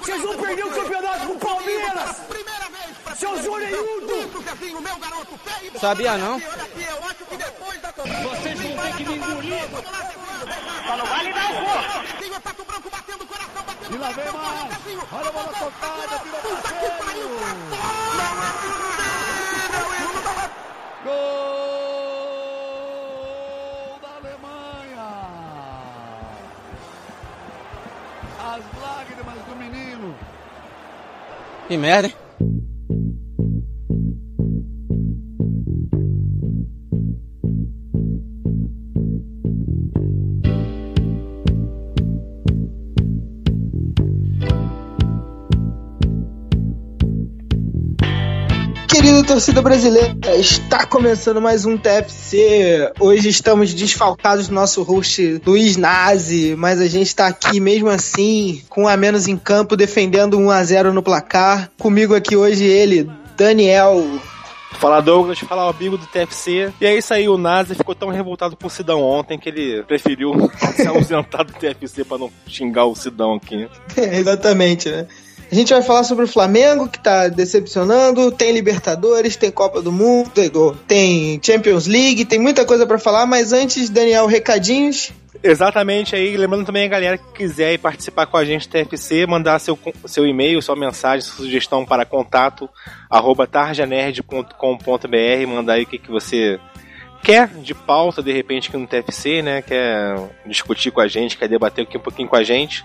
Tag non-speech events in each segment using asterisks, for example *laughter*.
Vocês vão perder o campeonato com o Palmeiras! Seu Joreiudo! Sabia não? Vocês vão ter que me engolir! Só não vai lhe dar o gol! E lá vem mais! Olha a bola tocada, virou parceiro! Gol do menino! Que merda, hein? Torcida brasileira, está começando mais um TFC. Hoje estamos desfalcados do nosso host Luiz Nazi, mas a gente está aqui mesmo assim, com um a menos em campo, defendendo 1 a 0 no placar. Comigo aqui hoje ele, Daniel. Fala Douglas, fala o amigo do TFC. E é isso aí, o Nazi ficou tão revoltado com o Sidão ontem que ele preferiu *laughs* se ausentar do TFC para não xingar o Sidão aqui. *laughs* Exatamente, né? A gente vai falar sobre o Flamengo, que tá decepcionando. Tem Libertadores, tem Copa do Mundo, tem Champions League, tem muita coisa para falar. Mas antes, Daniel, recadinhos. Exatamente aí, lembrando também a galera que quiser participar com a gente do TFC, mandar seu, seu e-mail, sua mensagem, sua sugestão para contato arroba tarjanerd.com.br, mandar aí o que, que você quer de pauta, de repente, aqui no TFC, né? Quer discutir com a gente, quer debater aqui um pouquinho com a gente.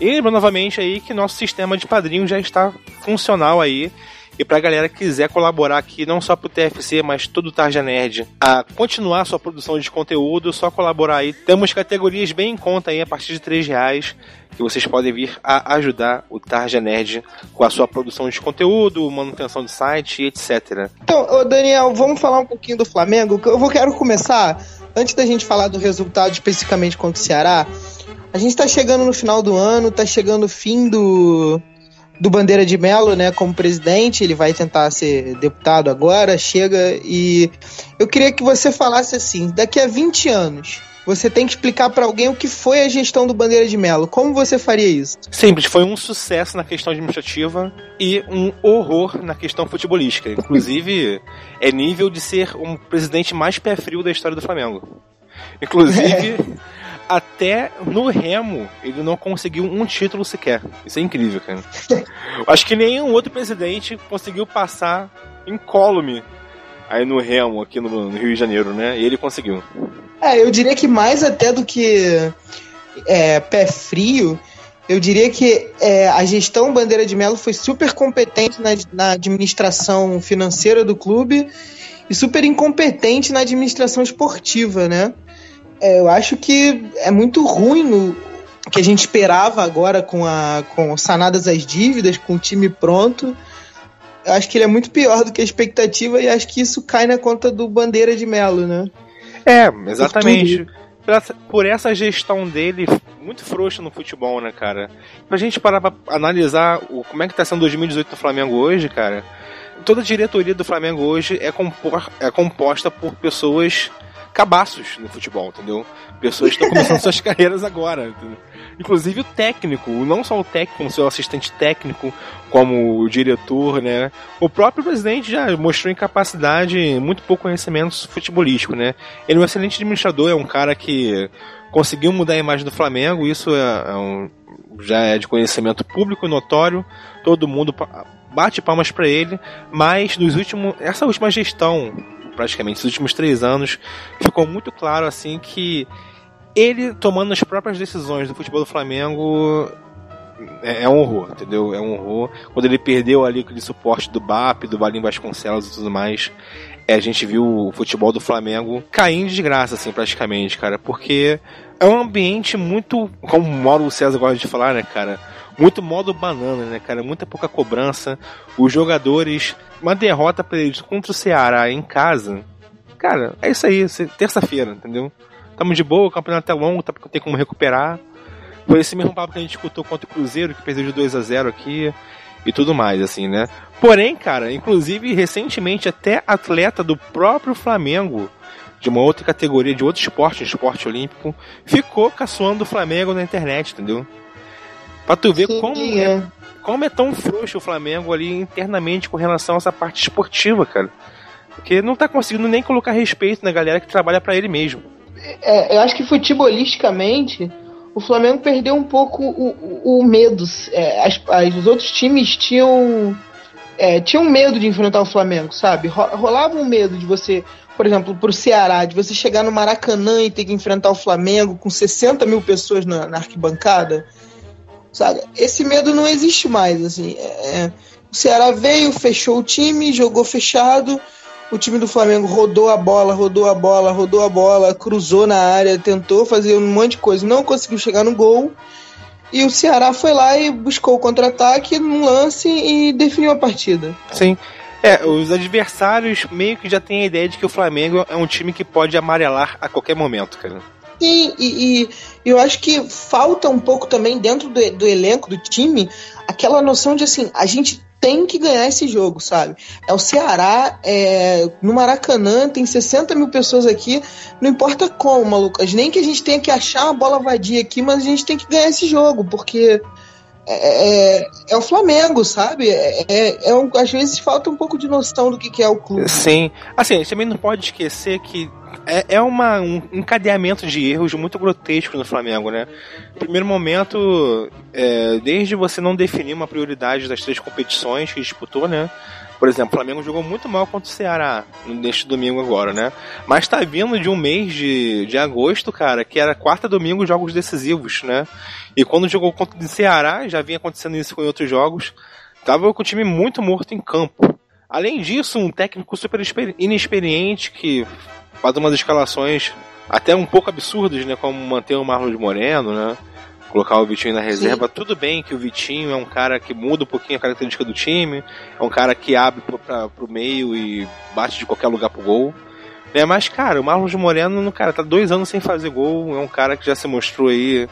E lembrando novamente aí que nosso sistema de padrinho já está funcional aí. E pra galera que quiser colaborar aqui, não só pro TFC, mas todo o Tarja Nerd, a continuar sua produção de conteúdo, só colaborar aí. Temos categorias bem em conta aí, a partir de 3 reais, que vocês podem vir a ajudar o Tarja Nerd com a sua produção de conteúdo, manutenção do site, etc. Então, Daniel, vamos falar um pouquinho do Flamengo. Eu vou quero começar, antes da gente falar do resultado especificamente contra o Ceará, a gente tá chegando no final do ano, tá chegando o fim do, do Bandeira de Melo, né, como presidente, ele vai tentar ser deputado agora, chega e eu queria que você falasse assim, daqui a 20 anos, você tem que explicar para alguém o que foi a gestão do Bandeira de Melo. Como você faria isso? Simples, foi um sucesso na questão administrativa e um horror na questão futebolística. Inclusive, é nível de ser um presidente mais pé frio da história do Flamengo. Inclusive, *laughs* até no Remo ele não conseguiu um título sequer. Isso é incrível, cara. *laughs* Acho que nenhum outro presidente conseguiu passar incólume aí no Remo, aqui no, no, Rio de Janeiro, né? E ele conseguiu. É, eu diria que mais até do que é, pé frio, eu diria que é, a gestão Bandeira de Melo foi super competente na, na administração financeira do clube e super incompetente na administração esportiva, né? É, eu acho que é muito ruim no que a gente esperava agora com, a, com sanadas as dívidas, com o time pronto. Eu acho que ele é muito pior do que a expectativa e acho que isso cai na conta do Bandeira de Melo, né? É, exatamente. Por essa, por essa gestão dele, muito frouxa no futebol, né, cara? Pra gente parar pra analisar o, como é que tá sendo 2018 do Flamengo hoje, cara, toda a diretoria do Flamengo hoje é, compor, é composta por pessoas cabaços no futebol, entendeu? Pessoas estão começando *laughs* suas carreiras agora, entendeu? Inclusive o técnico, não só o técnico, como seu assistente técnico, como o diretor, né? O próprio presidente já mostrou incapacidade, muito pouco conhecimento futebolístico, né? Ele é um excelente administrador, é um cara que conseguiu mudar a imagem do Flamengo, isso é, é um, já é de conhecimento público e notório, todo mundo bate palmas para ele, mas nos últimos, essa última gestão praticamente, os últimos três anos, ficou muito claro assim que ele tomando as próprias decisões do futebol do Flamengo é, é um horror, entendeu? É um horror. Quando ele perdeu ali aquele suporte do BAP, do Valim Vasconcelos e tudo mais, é, a gente viu o futebol do Flamengo cair em desgraça, assim, praticamente, cara, porque é um ambiente muito, como o Mauro César gosta de falar, né, cara? Muito modo banana, né, cara? Muita pouca cobrança. Os jogadores. Uma derrota pra eles contra o Ceará em casa. Cara, é isso aí. Terça-feira, entendeu? Tamo de boa, o campeonato é longo, tá, tem como recuperar. Foi esse mesmo papo que a gente escutou contra o Cruzeiro, que perdeu de 2 a 0 aqui e tudo mais, assim, né? Porém, cara, inclusive recentemente até atleta do próprio Flamengo de uma outra categoria, de outro esporte, esporte olímpico, ficou caçoando o Flamengo na internet, entendeu? Pra tu ver Sim, como é. é. como é tão frouxo o Flamengo ali internamente com relação a essa parte esportiva, cara. Porque não tá conseguindo nem colocar respeito na galera que trabalha para ele mesmo. É, eu acho que futebolisticamente o Flamengo perdeu um pouco o, o, o medo. É, as, as, os outros times tinham é, tinham medo de enfrentar o Flamengo, sabe? Rolava um medo de você, por exemplo, pro Ceará, de você chegar no Maracanã e ter que enfrentar o Flamengo com 60 mil pessoas na, na arquibancada. Sabe? Esse medo não existe mais, assim. É, é o Ceará veio, fechou o time, jogou fechado. O time do Flamengo rodou a bola, rodou a bola, rodou a bola, cruzou na área, tentou fazer um monte de coisa, não conseguiu chegar no gol. E o Ceará foi lá e buscou o contra-ataque num lance e definiu a partida. Sim. É, os adversários meio que já têm a ideia de que o Flamengo é um time que pode amarelar a qualquer momento, cara. Sim, e, e, eu acho que falta um pouco também dentro do, do elenco do time aquela noção de assim, a gente tem que ganhar esse jogo, sabe? É o Ceará, é, no Maracanã, tem 60 mil pessoas aqui, não importa como, Lucas, nem que a gente tenha que achar uma bola vadia aqui, mas a gente tem que ganhar esse jogo, porque é, é, é o Flamengo, sabe? É, é, é um, às vezes falta um pouco de noção do que, que é o clube. Sim. Assim, a gente também não pode esquecer que é, é uma, um encadeamento de erros muito grotesco no Flamengo, né? Primeiro momento, é, desde você não definir uma prioridade das três competições que disputou, né? Por exemplo, o Flamengo jogou muito mal contra o Ceará neste domingo agora, né? Mas tá vindo de um mês de, de agosto, cara, que era quarta domingo jogos decisivos, né? E quando jogou contra o Ceará, já vinha acontecendo isso com outros jogos, tava com o time muito morto em campo. Além disso, um técnico super inexperiente que faz umas escalações até um pouco absurdas, né? Como manter o Marlon Moreno, né? Colocar o Vitinho na reserva. Sim. Tudo bem que o Vitinho é um cara que muda um pouquinho a característica do time, é um cara que abre pro, pra, pro meio e bate de qualquer lugar pro gol. Né? Mas, cara, o Marlon Moreno, cara, tá dois anos sem fazer gol, é um cara que já se mostrou aí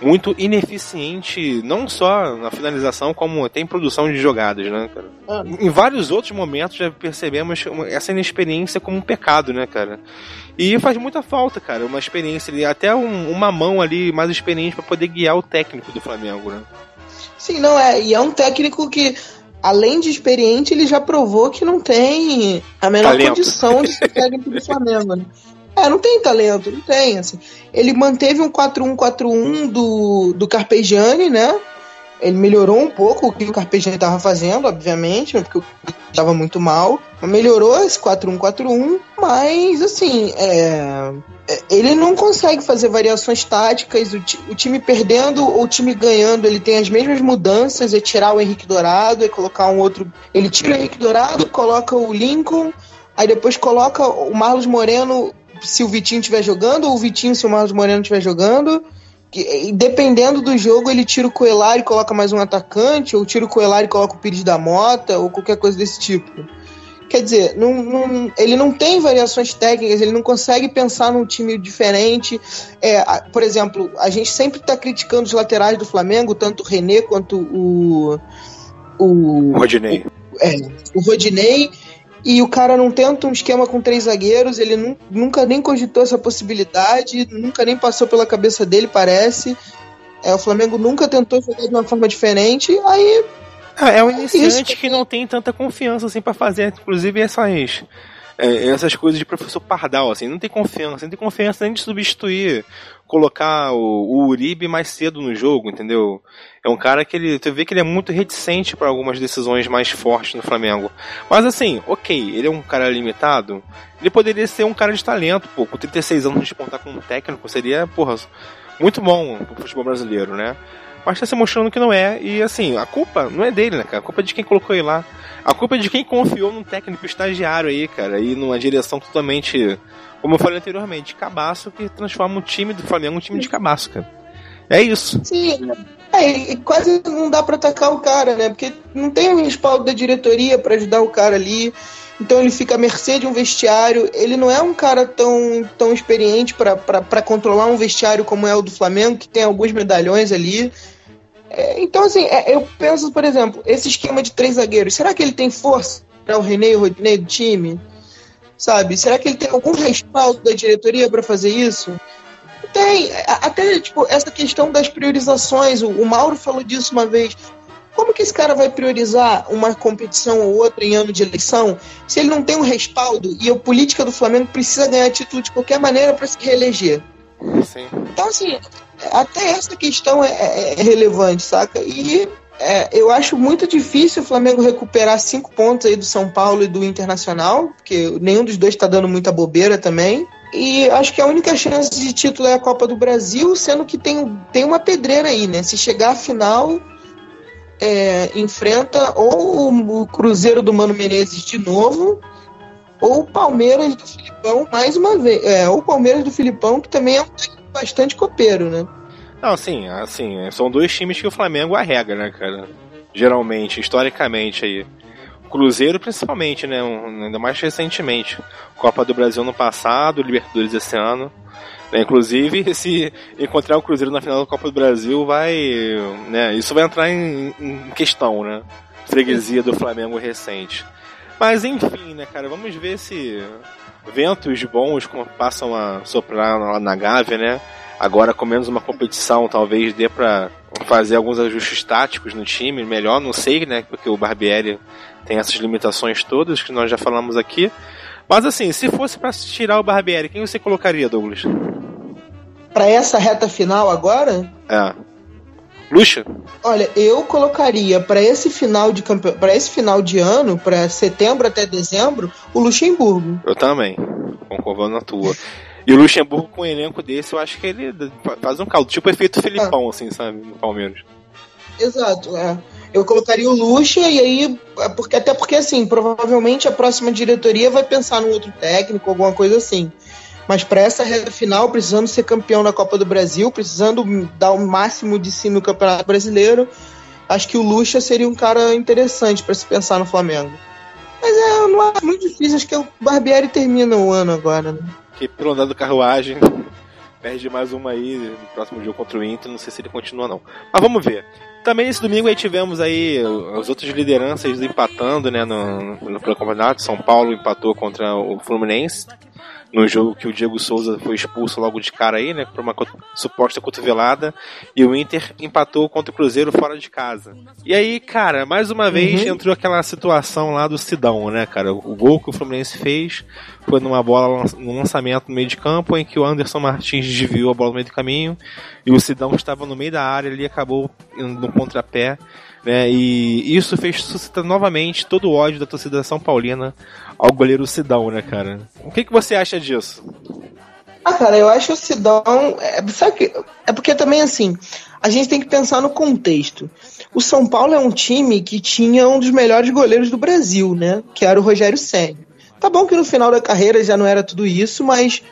muito ineficiente, não só na finalização, como até em produção de jogadas, né, cara? Ah. Em vários outros momentos já percebemos essa inexperiência como um pecado, né, cara? E faz muita falta, cara, uma experiência ali, até um, uma mão ali mais experiente para poder guiar o técnico do Flamengo, né? Sim, não é, e é um técnico que além de experiente, ele já provou que não tem a menor Talento. condição de *laughs* ser técnico do Flamengo, né? É, não tem talento, não tem, assim. Ele manteve um 4-1-4-1 do, do Carpegiani, né? Ele melhorou um pouco o que o Carpegiani estava fazendo, obviamente, né? porque estava muito mal. Melhorou esse 4-1-4-1, mas assim, é... é... ele não consegue fazer variações táticas. O, o, time perdendo ou o time ganhando, ele tem as mesmas mudanças: é tirar o Henrique Dourado, é colocar um outro. Ele tira o Henrique Dourado, coloca o Lincoln, aí depois coloca o Marlos Moreno se o Vitinho estiver jogando ou o Vitinho se o Marcos Moreno estiver jogando. Que, dependendo do jogo, ele tira o Coelar e coloca mais um atacante, ou tira o Coelar e coloca o Pires da Mota, ou qualquer coisa desse tipo. Quer dizer, não, não, ele não tem variações técnicas, ele não consegue pensar num time diferente. É, por exemplo, a gente sempre está criticando os laterais do Flamengo, tanto o René quanto o. O Rodinei. O, é, o Rodinei e o cara não tenta um esquema com três zagueiros, ele nunca nem cogitou essa possibilidade, nunca nem passou pela cabeça dele, parece. É, o Flamengo nunca tentou jogar de uma forma diferente, aí. Ah, é um iniciante que não tem tanta confiança assim para fazer, inclusive essas é, essas coisas de professor Pardal, assim, não tem confiança, não tem confiança nem de substituir, colocar o, o Uribe mais cedo no jogo, entendeu? É um cara que ele, tu vê que ele é muito reticente para algumas decisões mais fortes no Flamengo. Mas assim, ok, ele é um cara limitado, ele poderia ser um cara de talento, pô, com 36 anos de contar com um técnico seria, porra, muito bom pro futebol brasileiro, né? mas tá se mostrando que não é. E assim, a culpa não é dele, né, cara? A culpa é de quem colocou ele lá. A culpa é de quem confiou num técnico estagiário aí, cara, e numa direção totalmente, como eu falei anteriormente, cabaço que transforma o time do Flamengo um time de cabaço, cara. É isso. Sim. É, quase não dá para atacar o cara, né? Porque não tem um respaldo da diretoria para ajudar o cara ali. Então ele fica à mercê de um vestiário. Ele não é um cara tão, tão experiente para controlar um vestiário como é o do Flamengo, que tem alguns medalhões ali. É, então, assim, é, eu penso, por exemplo, esse esquema de três zagueiros, será que ele tem força para o René e o Rodinei do time? Sabe? Será que ele tem algum respaldo da diretoria para fazer isso? Tem. Até, tipo, essa questão das priorizações, o, o Mauro falou disso uma vez. Como que esse cara vai priorizar uma competição ou outra em ano de eleição se ele não tem um respaldo e a política do Flamengo precisa ganhar título de qualquer maneira para se reeleger? Sim. Então, assim, até essa questão é, é, é relevante, saca? E é, eu acho muito difícil o Flamengo recuperar cinco pontos aí do São Paulo e do Internacional, porque nenhum dos dois está dando muita bobeira também. E acho que a única chance de título é a Copa do Brasil, sendo que tem, tem uma pedreira aí, né? Se chegar à final, é, enfrenta ou o Cruzeiro do Mano Menezes de novo, ou o Palmeiras do Filipão mais uma vez. É, ou o Palmeiras do Filipão, que também é um bastante copeiro, né? Não, sim, assim, são dois times que o Flamengo arrega, né, cara? Geralmente, historicamente aí. Cruzeiro principalmente, né? ainda mais recentemente. Copa do Brasil no passado, Libertadores esse ano. Né? Inclusive, *laughs* se encontrar o Cruzeiro na final da Copa do Brasil, vai. Né? Isso vai entrar em, em questão, né? Freguesia do Flamengo recente. Mas enfim, né, cara, vamos ver se ventos bons passam a soprar lá na Gávea, né? Agora com menos uma competição, talvez dê pra fazer alguns ajustes táticos no time, melhor, não sei, né? Porque o Barbieri tem essas limitações todas que nós já falamos aqui. Mas assim, se fosse para tirar o Barbieri, quem você colocaria, Douglas? Para essa reta final agora? É. Luxa? Olha, eu colocaria para esse final de campe... para esse final de ano, para setembro até dezembro, o Luxemburgo. Eu também. Concordo na tua. E o Luxemburgo com um elenco desse, eu acho que ele faz um caldo, tipo efeito Filipão, ah. assim, sabe, no Palmeiras. Exato, é. Eu colocaria o Lucha e aí, é porque até porque assim, provavelmente a próxima diretoria vai pensar no outro técnico, alguma coisa assim. Mas para essa reta final, precisando ser campeão da Copa do Brasil, precisando dar o máximo de si no Campeonato Brasileiro, acho que o Lucha seria um cara interessante para se pensar no Flamengo. Mas é, não é muito difícil, acho que o Barbieri termina o ano agora, né? Que pelo andar do carruagem, *laughs* perde mais uma aí no próximo jogo contra o Inter, não sei se ele continua não. Mas vamos ver. Também nesse domingo aí tivemos aí as outras lideranças empatando, né, no, no, pelo campeonato. São Paulo empatou contra o Fluminense no jogo que o Diego Souza foi expulso logo de cara aí, né, por uma suposta cotovelada, e o Inter empatou contra o Cruzeiro fora de casa. E aí, cara, mais uma vez uhum. entrou aquela situação lá do Sidão, né, cara? O gol que o Fluminense fez foi numa bola, num lançamento no meio de campo, em que o Anderson Martins desviou a bola no meio do caminho, e o Sidão estava no meio da área ali acabou no contrapé, né? E isso fez suscitar novamente todo o ódio da torcida São Paulina ao goleiro Sidão, né, cara? O que, que você acha disso? Ah, cara, eu acho o Sidão. É, sabe que, é porque também, assim, a gente tem que pensar no contexto. O São Paulo é um time que tinha um dos melhores goleiros do Brasil, né? Que era o Rogério Senna. Tá bom que no final da carreira já não era tudo isso, mas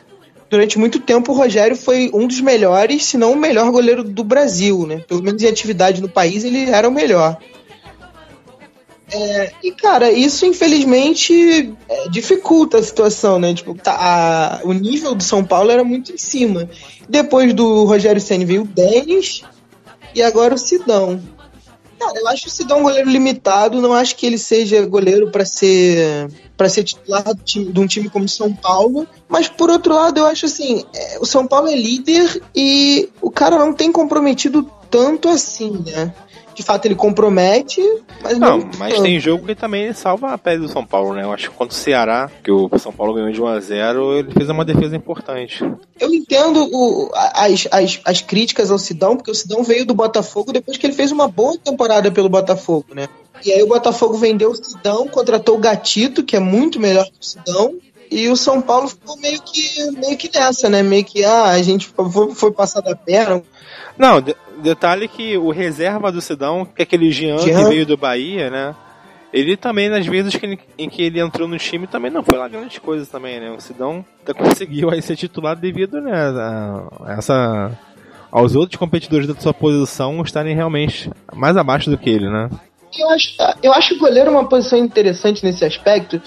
durante muito tempo o Rogério foi um dos melhores, se não o melhor goleiro do Brasil, né? Pelo menos em atividade no país ele era o melhor. É, e, cara, isso infelizmente é, dificulta a situação, né? Tipo, tá, a, o nível do São Paulo era muito em cima. Depois do Rogério Senna veio o Denis e agora o Sidão. Cara, eu acho o Sidão um goleiro limitado, não acho que ele seja goleiro para ser para ser titular de um time como São Paulo, mas por outro lado eu acho assim, é, o São Paulo é líder e o cara não tem comprometido tanto assim, né? De fato ele compromete, mas não. Não, mas tem jogo que também salva a pele do São Paulo, né? Eu acho que contra o Ceará, que o São Paulo ganhou de 1 a 0 ele fez uma defesa importante. Eu entendo o, as, as, as críticas ao Sidão, porque o Sidão veio do Botafogo depois que ele fez uma boa temporada pelo Botafogo, né? E aí o Botafogo vendeu o Sidão, contratou o Gatito, que é muito melhor que o Sidão, e o São Paulo ficou meio que, meio que nessa, né? Meio que, ah, a gente foi, foi passar da perna. Não, de, detalhe que o reserva do Sidão, que é aquele Jean, Jean, que veio do Bahia, né? Ele também, nas vezes que ele, em que ele entrou no time, também não foi lá grandes coisas também, né? O Sidão conseguiu aí ser titular devido, né, a, essa aos outros competidores da sua posição estarem realmente mais abaixo do que ele, né? Eu acho, eu acho o goleiro uma posição interessante nesse aspecto,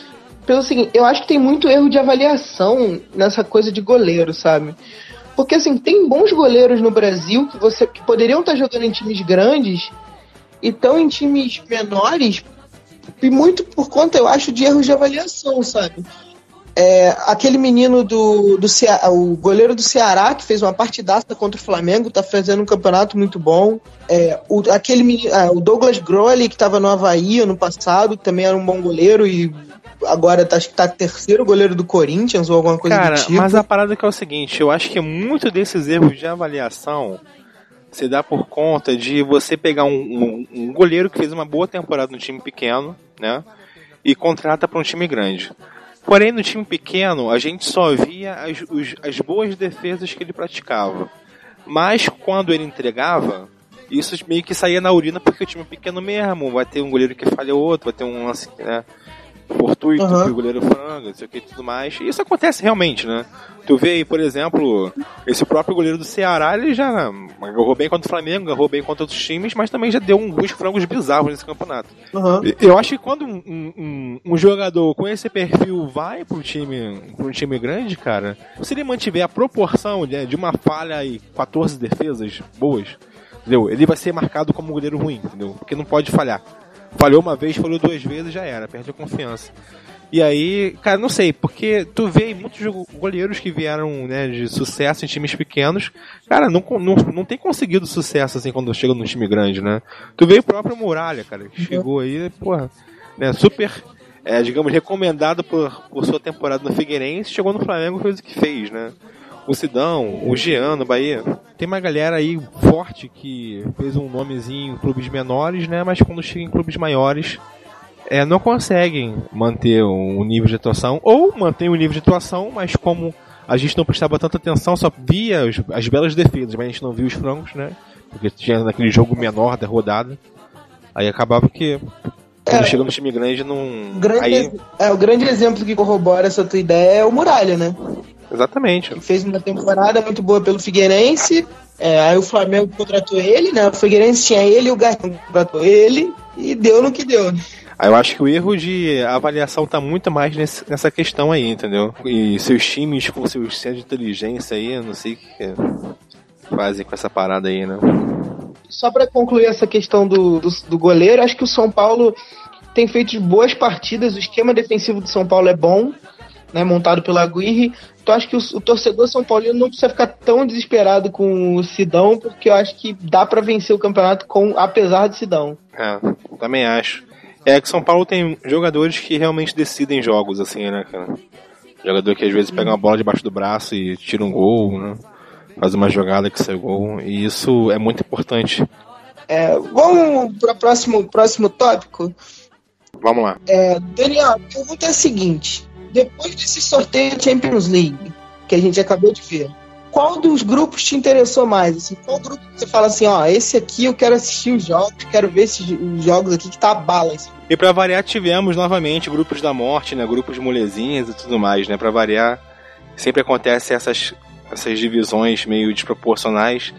pelo seguinte, eu acho que tem muito erro de avaliação nessa coisa de goleiro, sabe? Porque assim, tem bons goleiros no Brasil que você que poderiam estar jogando em times grandes e estão em times menores e muito por conta, eu acho, de erros de avaliação, sabe? É, aquele menino do, do Ceará, o goleiro do Ceará, que fez uma partidaça contra o Flamengo, tá fazendo um campeonato muito bom. É, o, aquele menino, ah, o Douglas Grolli, que estava no Havaí ano passado, também era um bom goleiro e agora tá, acho que tá terceiro goleiro do Corinthians ou alguma coisa Cara, do tipo. mas a parada que é o seguinte, eu acho que muito desses erros de avaliação se dá por conta de você pegar um, um, um goleiro que fez uma boa temporada no time pequeno, né? E contrata para um time grande. Porém, no time pequeno, a gente só via as, os, as boas defesas que ele praticava. Mas quando ele entregava, isso meio que saía na urina porque o time é pequeno mesmo. Vai ter um goleiro que falha outro, vai ter um lance, né? Fortuito uhum. que o goleiro franga, não sei o que e tudo mais. E isso acontece realmente, né? Tu vê aí, por exemplo, esse próprio goleiro do Ceará, ele já agarrou bem contra o Flamengo, agarrou bem contra outros times, mas também já deu uns frangos bizarros nesse campeonato. Uhum. Eu acho que quando um, um, um, jogador com esse perfil vai pro time, pro time grande, cara, se ele mantiver a proporção de, de uma falha e 14 defesas boas, entendeu? Ele vai ser marcado como um goleiro ruim, entendeu? Porque não pode falhar. Falhou uma vez, falhou duas vezes, já era, perde a confiança. E aí, cara, não sei, porque tu vê muitos goleiros que vieram né, de sucesso em times pequenos, cara, não, não, não tem conseguido sucesso assim quando chega num time grande, né? Tu vê o próprio Muralha, cara, que chegou aí, porra, né, super, é, digamos, recomendado por, por sua temporada no Figueirense, chegou no Flamengo e fez o que fez, né? O Sidão, o Jean no Bahia. Tem uma galera aí forte que fez um nomezinho em clubes menores, né? Mas quando chega em clubes maiores, é, não conseguem manter um nível de atuação, ou mantém o um nível de atuação, mas como a gente não prestava tanta atenção, só via as, as belas defesas, mas a gente não via os frangos, né? Porque tinha naquele jogo menor da rodada. Aí acabava que quando é, chega no time grande não. Grande, aí... É, o grande exemplo que corrobora essa tua ideia é o Muralha, né? Exatamente. Que fez uma temporada muito boa pelo Figueirense. É, aí o Flamengo contratou ele, né? O Figueirense tinha ele e o Garrinho contratou ele e deu no que deu. Né? Aí eu acho que o erro de avaliação tá muito mais nesse, nessa questão aí, entendeu? E seus times com seus centros de inteligência aí, eu não sei o que fazem com essa parada aí, né? Só para concluir essa questão do, do, do goleiro, acho que o São Paulo tem feito boas partidas, o esquema defensivo do São Paulo é bom, né, montado pelo Aguirre. Então acho que o, o, torcedor São Paulino não precisa ficar tão desesperado com o Sidão, porque eu acho que dá para vencer o campeonato com apesar de Sidão. É, também acho. É que São Paulo tem jogadores que realmente decidem jogos, assim, né, cara? Jogador que às vezes pega uma bola debaixo do braço e tira um gol, né? Faz uma jogada que sai gol. E isso é muito importante. É, vamos para o próximo, próximo tópico? Vamos lá. É, Daniel, a pergunta é a seguinte: depois desse sorteio da Champions League, que a gente acabou de ver, qual dos grupos te interessou mais? Assim, qual grupo você fala assim, ó, esse aqui eu quero assistir os jogos, quero ver esses os jogos aqui que tá bala. Assim. E para variar, tivemos novamente grupos da morte, né? Grupos de molezinhas e tudo mais, né? Para variar, sempre acontece essas, essas divisões meio desproporcionais,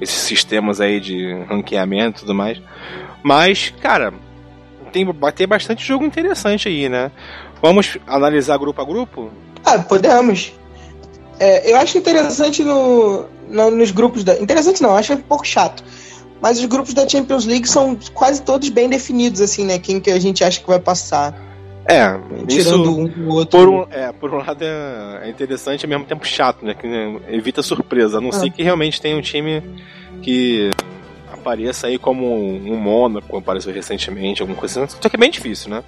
esses sistemas aí de ranqueamento e tudo mais. Mas, cara, tem, ter bastante jogo interessante aí, né? Vamos analisar grupo a grupo? Ah, podemos. É, eu acho interessante no, no, nos grupos da. Interessante não, acho um pouco chato. Mas os grupos da Champions League são quase todos bem definidos, assim, né? Quem que a gente acha que vai passar. É, tirando um do outro. Por um, é, por um lado é, é interessante e ao mesmo tempo chato, né? Que né, evita surpresa. A não ah. ser que realmente tenha um time que apareça aí como um Mônaco, apareceu recentemente, alguma coisa assim. Só que é bem difícil, né?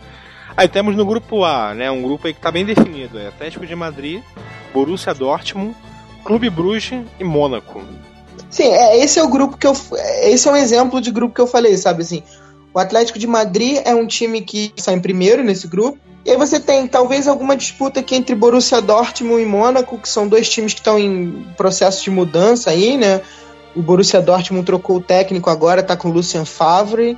Aí temos no grupo A, né, um grupo aí que tá bem definido, é Atlético de Madrid, Borussia Dortmund, Clube Bruges e Mônaco. Sim, é, esse é o grupo que eu esse é um exemplo de grupo que eu falei, sabe assim. O Atlético de Madrid é um time que está em primeiro nesse grupo. E aí você tem talvez alguma disputa aqui entre Borussia Dortmund e Mônaco, que são dois times que estão em processo de mudança aí, né? O Borussia Dortmund trocou o técnico agora, tá com o Lucien Favre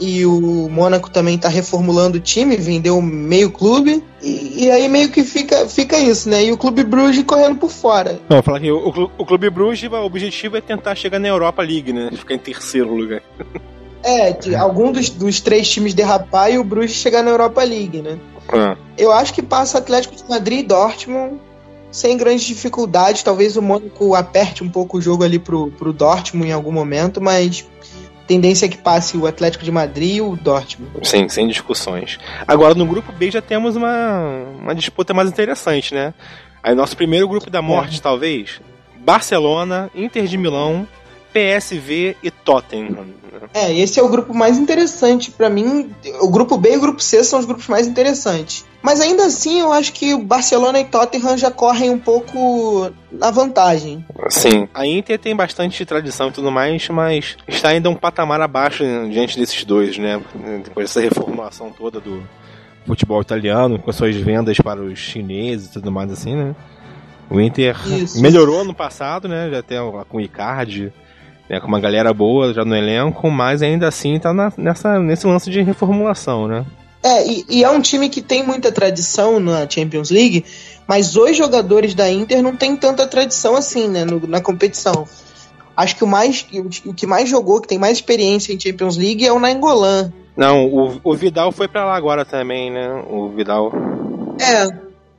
e o Mônaco também está reformulando o time, vendeu meio clube, e, e, aí meio que fica, fica isso, né? E o Clube Bruges correndo por fora. Não, falar que o, o Clube Bruges, o objetivo é tentar chegar na Europa League, né? Ficar em terceiro lugar. É, de algum dos, dos três times derrapar e o Bruges chegar na Europa League, né? É. Eu acho que passa Atlético de Madrid e Dortmund sem grandes dificuldades. Talvez o Mônaco aperte um pouco o jogo ali pro, pro Dortmund em algum momento, mas tendência é que passe o Atlético de Madrid e o Dortmund. Sim, sem discussões. Agora no grupo B já temos uma, uma disputa mais interessante, né? Aí nosso primeiro grupo da morte, é. talvez, Barcelona, Inter de Milão, PSV e Tottenham. É, esse é o grupo mais interessante para mim. O grupo B e o grupo C são os grupos mais interessantes. Mas ainda assim, eu acho que o Barcelona e Tottenham já correm um pouco na vantagem. Sim, a Inter tem bastante tradição e tudo mais, mas está ainda um patamar abaixo diante desses dois, né? Depois dessa reformulação toda do futebol italiano, com suas vendas para os chineses e tudo mais assim, né? O Inter Isso. melhorou no passado, né? Já tem com o Icardi, né? com uma galera boa já no elenco, mas ainda assim tá na, nessa, nesse lance de reformulação, né? É, e, e, é um time que tem muita tradição na Champions League, mas os jogadores da Inter não tem tanta tradição assim, né, no, na competição. Acho que o, mais, o que mais jogou, que tem mais experiência em Champions League é o Nainggolan. Não, o, o Vidal foi para lá agora também, né? O Vidal. É,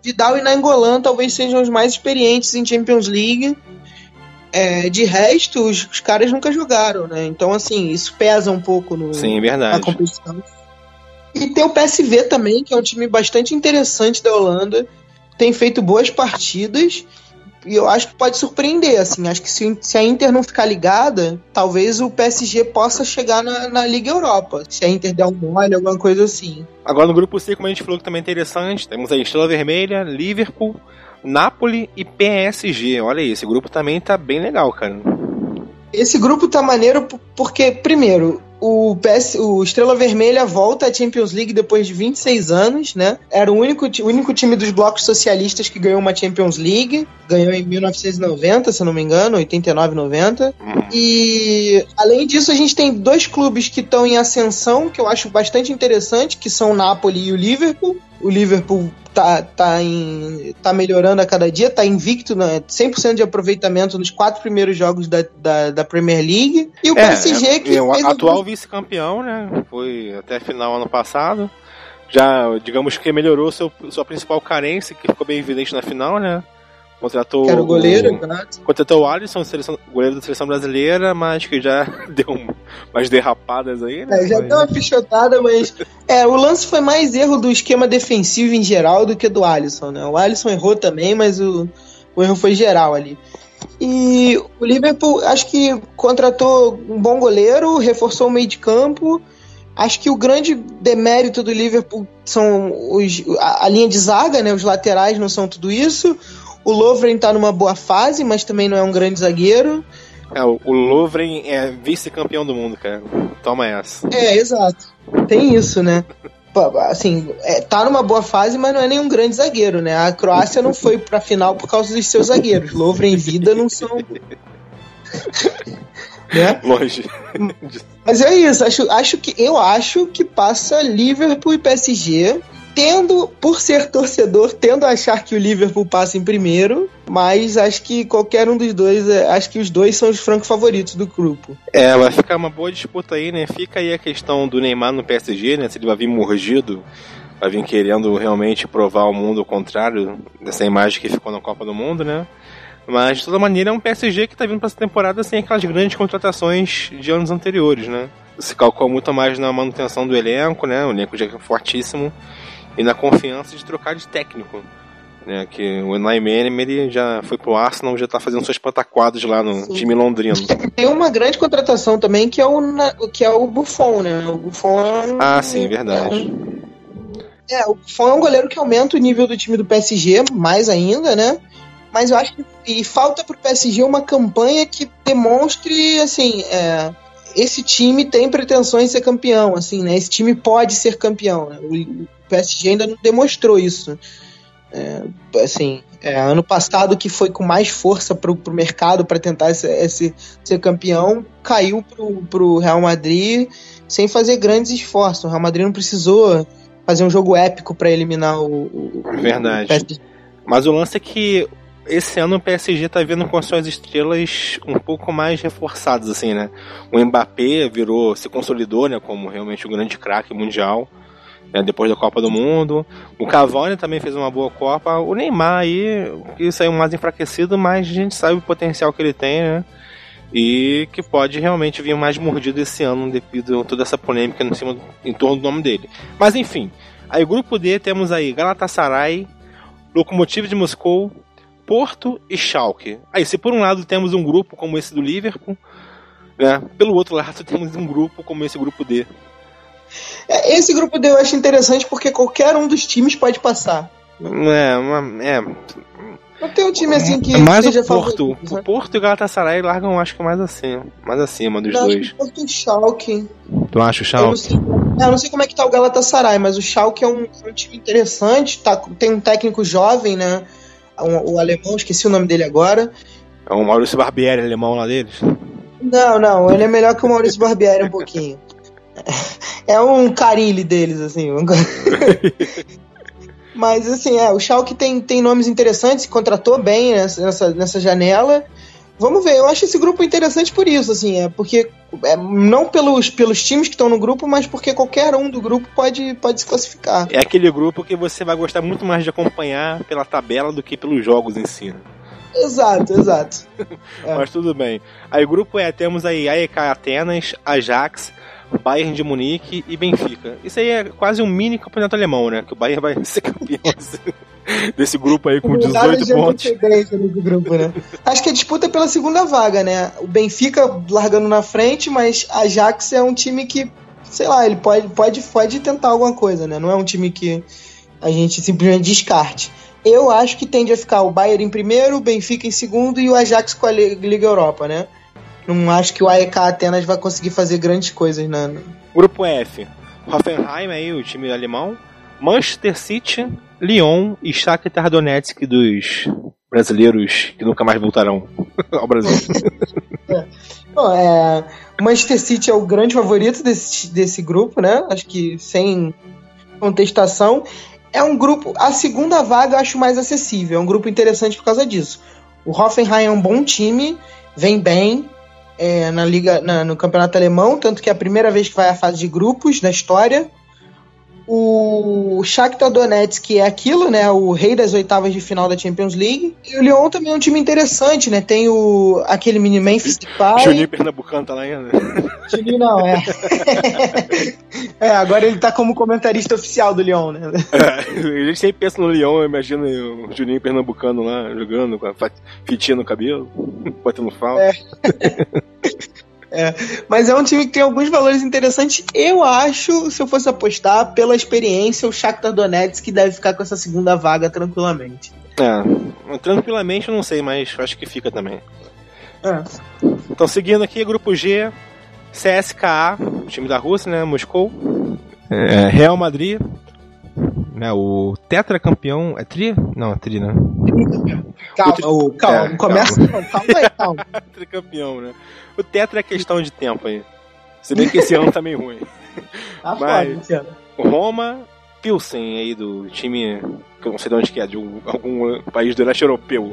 Vidal e Nainggolan talvez sejam os mais experientes em Champions League. É, de resto, os, os, caras nunca jogaram, né? Então, assim, isso pesa um pouco no, Sim, verdade. na competição. E tem o PSV também, que é um time bastante interessante da Holanda. Tem feito boas partidas. E eu acho que pode surpreender, assim. Acho que se, se a Inter não ficar ligada, talvez o PSG possa chegar na, na Liga Europa. Se a Inter der um mole, alguma coisa assim. Agora no grupo C, como a gente falou que também é interessante, temos a Estrela Vermelha, Liverpool, Napoli e PSG. Olha aí, esse grupo também tá bem legal, cara. Esse grupo tá maneiro porque, primeiro, o, PS, o Estrela Vermelha volta à Champions League depois de 26 anos, né? Era o único, o único time dos blocos socialistas que ganhou uma Champions League. Ganhou em 1990, se não me engano, 89, 90. E além disso, a gente tem dois clubes que estão em ascensão, que eu acho bastante interessante, que são o Napoli e o Liverpool. O Liverpool tá, tá, em, tá melhorando a cada dia, tá invicto, né, 100% de aproveitamento nos quatro primeiros jogos da, da, da Premier League. E o é, PSG é, que. É, o atual vice-campeão, né? Foi até final ano passado. Já, digamos que melhorou seu, sua principal carência, que ficou bem evidente na final, né? Contratou que era o goleiro, o, Contratou o Alisson, seleção, goleiro da seleção brasileira, mas que já *laughs* deu umas derrapadas aí, né? É, já deu uma pichotada, mas. é, o lance foi mais erro do esquema defensivo em geral do que do Alisson, né? O Alisson errou também, mas o, o erro foi geral ali. E o Liverpool, acho que contratou um bom goleiro, reforçou o meio de campo. Acho que o grande demérito do Liverpool são os, a, a linha de zaga, né? Os laterais não são tudo isso. O Lovren tá numa boa fase, mas também não é um grande zagueiro. É, o Lovren é vice-campeão do mundo, cara. Toma essa. É, exato. Tem isso, né? Assim, é, tá numa boa fase, mas não é nenhum grande zagueiro, né? A Croácia não foi pra final por causa dos seus zagueiros. Lovren e Vida não são. *laughs* né? Longe. Mas é isso, acho, acho que eu acho que passa Liverpool e PSG tendo, por ser torcedor, tendo a achar que o Liverpool passa em primeiro, mas acho que qualquer um dos dois, é, acho que os dois são os francos favoritos do grupo. É, vai ficar uma boa disputa aí, né? Fica aí a questão do Neymar no PSG, né? Se ele vai vir mordido, vai vir querendo realmente provar ao mundo o contrário dessa imagem que ficou na Copa do Mundo, né? Mas, de toda maneira, é um PSG que tá vindo pra essa temporada sem aquelas grandes contratações de anos anteriores, né? Se calcula muito mais na manutenção do elenco, né? O elenco já é fortíssimo e na confiança de trocar de técnico. Né, que o Unai Emery já foi pro Arsenal, já tá fazendo suas pataquadas lá no Sim. time londrino. *laughs* Tem uma grande contratação também que é o, que é o Buffon, né? O Buffon é um, Ah, sim, verdade. É, o Buffon é um goleiro que aumenta o nível do time do PSG mais ainda, né? Mas eu acho que falta pro PSG uma campanha que demonstre, assim, é, esse time tem pretensões de ser campeão, assim, né? Esse time pode ser campeão. Né? O, PSG ainda não demonstrou isso. É, assim, é, ano passado que foi com mais força para o mercado para tentar esse, esse, ser campeão, caiu para o Real Madrid sem fazer grandes esforços. O Real Madrid não precisou fazer um jogo épico para eliminar o, o, Verdade. O PSG. Mas o lance é que esse ano o PSG está vendo com suas estrelas um pouco mais reforçadas, assim, né? O Mbappé virou, se consolidou, né, como realmente o grande craque mundial né, depois da Copa do Mundo. O Cavani também fez uma boa Copa. O Neymar aí, que saiu mais enfraquecido, mas a gente sabe o potencial que ele tem, né? e que pode realmente vir mais mordido esse ano devido a toda essa polêmica em, cima, em torno do nome dele. Mas enfim, aí grupo D temos aí Galatasaray, Lokomotiv de Moscou, Porto e Schalke. Aí se por um lado temos um grupo como esse do Liverpool, né, pelo outro lado *laughs* temos um grupo como esse grupo D. É, esse grupo D eu acho interessante porque qualquer um dos times pode passar. É, uma, é não tem um time assim que. Mais o Porto. Favorito, o Porto e o Galatasaray largam, acho que mais assim. Mais acima dos não, dois. Acho que o Porto e o Schalke. Tu acha o Schalke? Eu não, sei, eu não sei como é que tá o Galatasaray, mas o Schalke é um, um time interessante. Tá, tem um técnico jovem, né? Um, o alemão, esqueci o nome dele agora. É o Maurício Barbieri, alemão lá deles? Não, não, ele é melhor que o Maurício Barbieri um pouquinho. É um carilho deles, assim. *laughs* Mas assim, é, o Schalke tem, tem nomes interessantes, contratou bem nessa, nessa janela. Vamos ver, eu acho esse grupo interessante por isso, assim, é porque é, não pelos, pelos times que estão no grupo, mas porque qualquer um do grupo pode, pode se classificar. É aquele grupo que você vai gostar muito mais de acompanhar pela tabela do que pelos jogos em si. Né? Exato, exato. *laughs* é. Mas tudo bem. Aí o grupo é, temos aí AEK Atenas, Ajax, Bayern de Munique e Benfica. Isso aí é quase um mini campeonato alemão, né? Que o Bayern vai *laughs* ser campeão desse grupo aí com 18 pontos. Grupo, né? Acho que a disputa é pela segunda vaga, né? O Benfica largando na frente, mas a Ajax é um time que, sei lá, ele pode, pode, pode tentar alguma coisa, né? Não é um time que a gente simplesmente descarte. Eu acho que tende a ficar o Bayern em primeiro, o Benfica em segundo e o Ajax com a Liga Europa, né? Não acho que o AEK Atenas vai conseguir fazer grandes coisas na. Grupo F. Hoffenheim aí, o time alemão. Manchester City, Lyon e Shakhtar Donetsk dos brasileiros que nunca mais voltarão *laughs* ao Brasil. *laughs* é. Bom, é, Manchester City é o grande favorito desse, desse grupo, né? Acho que sem contestação. É um grupo. A segunda vaga eu acho mais acessível. É um grupo interessante por causa disso. O Hoffenheim é um bom time, vem bem, é, na liga, na, no campeonato alemão, tanto que é a primeira vez que vai à fase de grupos na história. O Shakhtar Donetsk é aquilo, né? O rei das oitavas de final da Champions League. E o Lyon também é um time interessante, né? Tem o aquele mini Memphis Depay. Juninho Pernambucano tá lá ainda. Juninho não, é. *laughs* é, agora ele tá como comentarista oficial do Lyon, né? É, a gente sempre pensa no Lyon, imagina o Juninho Pernambucano lá jogando com a fitinha no cabelo, *laughs* batendo falta. É. É, mas é um time que tem alguns valores interessantes. Eu acho, se eu fosse apostar, pela experiência, o Shakhtar Donetsk deve ficar com essa segunda vaga tranquilamente. É, tranquilamente eu não sei, mas acho que fica também. É. Então, seguindo aqui, grupo G, CSKA, time da Rússia, né, Moscou, é, Real Madrid, né, o tetracampeão, é tri? Não, é tri, né? Calma, o, calma, é, começa, calma. calma aí, calma. *laughs* Tricampeão, né? O tetra é questão de tempo aí. Se bem que esse ano tá meio ruim. *laughs* Tá Mas, foda, Roma, Pilsen aí do time que eu não sei de onde que é, de algum país do leste europeu.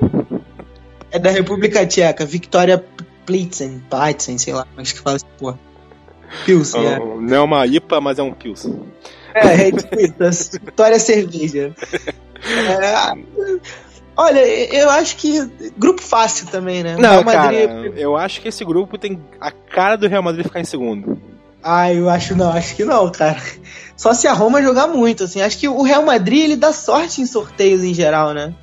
É da República Tcheca, Victoria Plitzen, Plitzen, sei lá, mas que fala assim, porra. Pilsen, é. Não é uma IPA, mas é um Pilsen. É, é tipo isso, Vitória Cerveja. É, Olha, eu acho que grupo fácil também, né? Não, Madrid... cara, eu acho que esse grupo tem a cara do Real Madrid ficar em segundo. Ah, eu acho não, acho que não, cara. Só se a Roma jogar muito, assim. Acho que o Real Madrid ele dá sorte em sorteios em geral, né?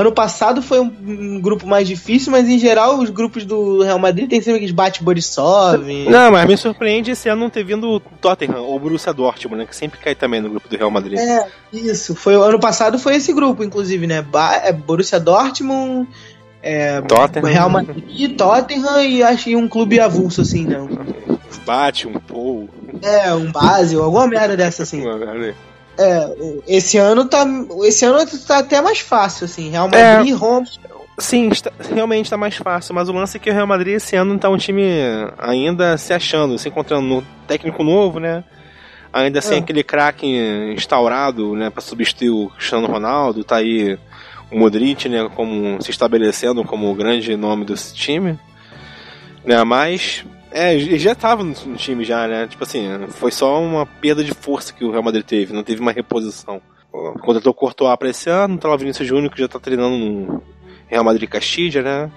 Ano passado foi um, um, grupo mais difícil, mas em geral os grupos do Real Madrid tem sempre aqueles bate Borisov. Não, mas me surpreende esse ano não ter vindo o Tottenham ou o Borussia Dortmund, né? Que sempre cai também no grupo do Real Madrid. É, isso. Foi, ano passado foi esse grupo, inclusive, né? Ba é, Borussia Dortmund, é, Tottenham. Real Madrid, Tottenham e acho que um clube avulso, assim, né? Bate, um Paul. É, um Basel, alguma merda dessa, assim. É, esse ano tá. Esse ano tá até mais fácil, assim. Real. Madrid, é, Roma. Sim, está, realmente está mais fácil, mas o lance é que o Real Madrid esse ano tá um time ainda se achando, se encontrando no técnico novo, né? Ainda sem é. aquele craque instaurado, né, para substituir o Cristiano Ronaldo, tá aí o Modric, né, como se estabelecendo como o grande nome desse time. Né, mas é, já tava no time já, né? Tipo assim, foi só uma perda de força que o Real Madrid teve, não teve uma reposição. Contratou o Courtois pra esse ano, tá lá o Vinícius Júnior que já tá treinando no Real Madrid Castilla, né?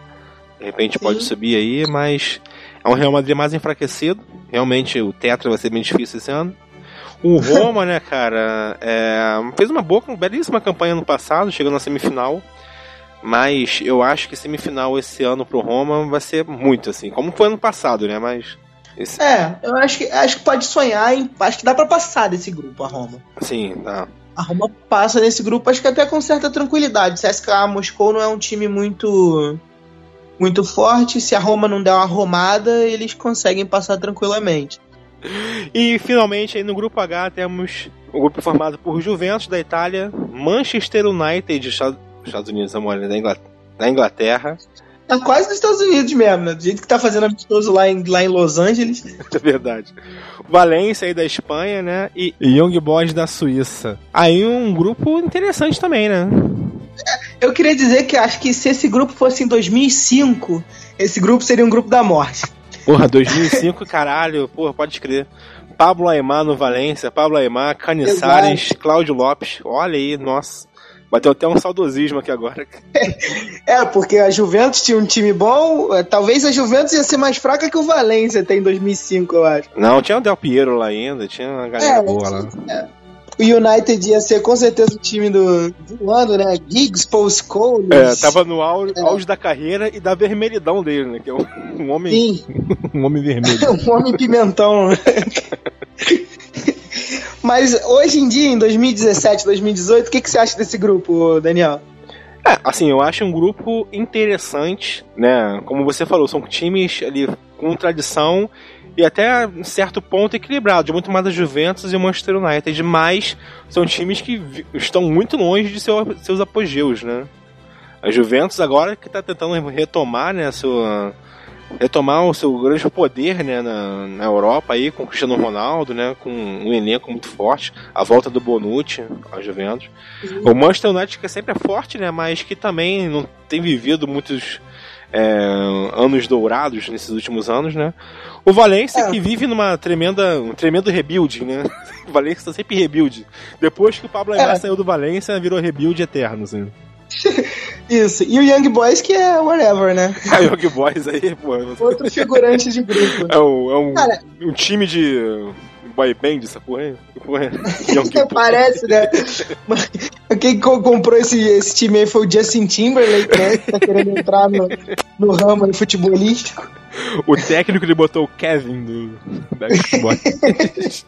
De repente pode Sim. subir aí, mas é um Real Madrid mais enfraquecido. Realmente o Tetra vai ser bem difícil esse ano. O *laughs* Roma, né, cara, é, fez uma boa, uma belíssima campanha no passado, chegou na semifinal. Mas eu acho que semifinal esse ano pro Roma vai ser muito assim, como foi ano passado, né? Mas. Esse... É, eu acho que, acho que pode sonhar em. Acho que dá para passar desse grupo a Roma. Sim, dá. A Roma passa nesse grupo, acho que até com certa tranquilidade. Se CSKA Moscou não é um time muito muito forte. Se a Roma não der uma romada, eles conseguem passar tranquilamente. *laughs* E finalmente aí no grupo H temos o grupo formado por Juventus da Itália, Manchester United Estados Unidos, amor, da Inglaterra, da Inglaterra. Tá quase nos Estados Unidos mesmo, né? Do jeito que tá fazendo amistoso lá em, lá em Los Angeles. *laughs* É verdade. Valência aí da Espanha, né? E Young Boys da Suíça. Aí um grupo interessante também, né? Eu queria dizer que acho que se esse grupo fosse em 2005, esse grupo seria um grupo da morte. Porra, 2005, caralho, porra, pode crer. Pablo Aymar no Valência, Pablo Aymar, Caniçares, Cláudio Lopes, olha aí, nossa. Bateu até um saudosismo aqui agora. *laughs* É, porque a Juventus tinha um time bom. É, talvez a Juventus ia ser mais fraca que o Valência até em 2005, eu acho. Não, tinha o Del Piero lá ainda, tinha uma galera é, boa lá. É. O United ia ser com certeza o time do, do ano, né? Giggs, Paul Scholes. É, tava no auge, é. auge, da carreira e da vermelhidão dele, né? Que é um, um homem. Sim. *laughs* um homem vermelho. *laughs* um homem pimentão. Mas hoje em dia, em 2017, 2018, o que, que você acha desse grupo, Daniel? É, assim, eu acho um grupo interessante, né? Como você falou, são times ali com tradição e até um certo ponto equilibrado, muito mais a Juventus e o Manchester United, mas são times que estão muito longe de seu, seus apogeus, né? A Juventus agora que está tentando retomar, né, sua, retomar o seu grande poder né, na, na Europa aí, com o Cristiano Ronaldo, né, com um elenco muito forte, a volta do Bonucci a Juventus. Uhum. O Manchester United que sempre é forte, né, mas que também não tem vivido muitos é, anos dourados nesses últimos anos, né? O Valência é. que vive numa tremenda, um tremendo rebuild, né? *laughs* O Valência está sempre rebuild. Depois que o Pablo Aymar é. saiu do Valência, virou rebuild eterno, assim. *laughs* Isso. E o Young Boys que é whatever, né? É, *laughs* o Young Boys aí, pô. Outro figurante de grupo. É um, é um, Cara, um time de boy band, essa porra aí? Porra, *laughs* Parece, né? *laughs* Quem comprou esse, esse time aí foi o Justin Timberlake, né? Que tá querendo entrar no, no ramo futebolístico. O técnico ele botou o Kevin do Backstreet Boys.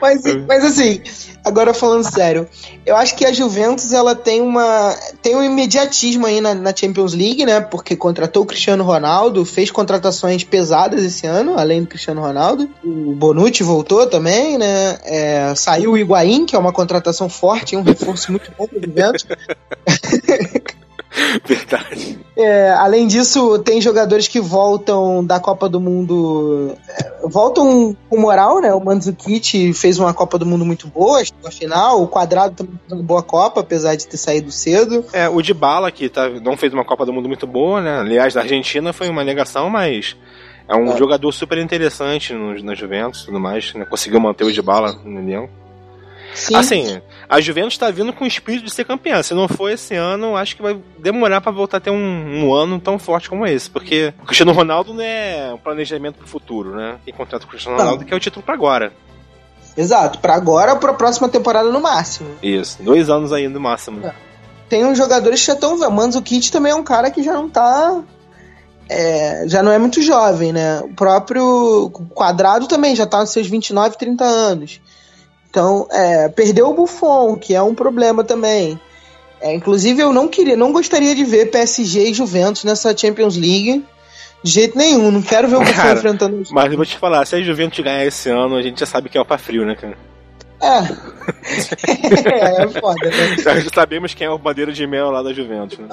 Mas, mas assim, agora falando sério, eu acho que a Juventus ela tem uma tem um imediatismo aí na, na, Champions League, né? Porque contratou o Cristiano Ronaldo, fez contratações pesadas esse ano, além do Cristiano Ronaldo. O Bonucci voltou também, né? É, saiu o Higuaín, que é uma contratação forte, um reforço muito bom para o Juventus. *laughs* *laughs* Verdade. É, além disso, tem jogadores que voltam da Copa do Mundo. É, voltam com moral, né? O Mandzukic fez uma Copa do Mundo muito boa, na final. O Quadrado também fez uma boa Copa, apesar de ter saído cedo. É, o Dybala, que tá, não fez uma Copa do Mundo muito boa, né? Aliás, da Argentina foi uma negação, mas. É um é. jogador super interessante na Juventus e tudo mais, né? Conseguiu manter o Dybala no elenco. Sim. Assim, a Juventus está vindo com o espírito de ser campeã. Se não for esse ano, acho que vai demorar para voltar a ter um, um, ano tão forte como esse. Porque o Cristiano Ronaldo não é um planejamento para o futuro, né? Quem contrata o Cristiano Ronaldo não. quer o título para agora. Exato, para agora ou para a próxima temporada no máximo. Isso, dois anos ainda no máximo. É. Tem uns jogadores que já estão. O Kit também é um cara que já não tá. É, já não é muito jovem, né? O próprio Quadrado também já tá nos seus 29, 30 anos. Então, é, perdeu o Buffon, que é um problema também. É, inclusive, eu não queria, não gostaria de ver PSG e Juventus nessa Champions League. De jeito nenhum, não quero ver o Buffon cara, enfrentando isso. Mas eu vou te falar, se a Juventus ganhar esse ano, a gente já sabe que é o pá frio, né, cara? É. *laughs* é, é foda, né? *laughs* Já sabemos quem é o bandeira de mel lá da Juventus, né?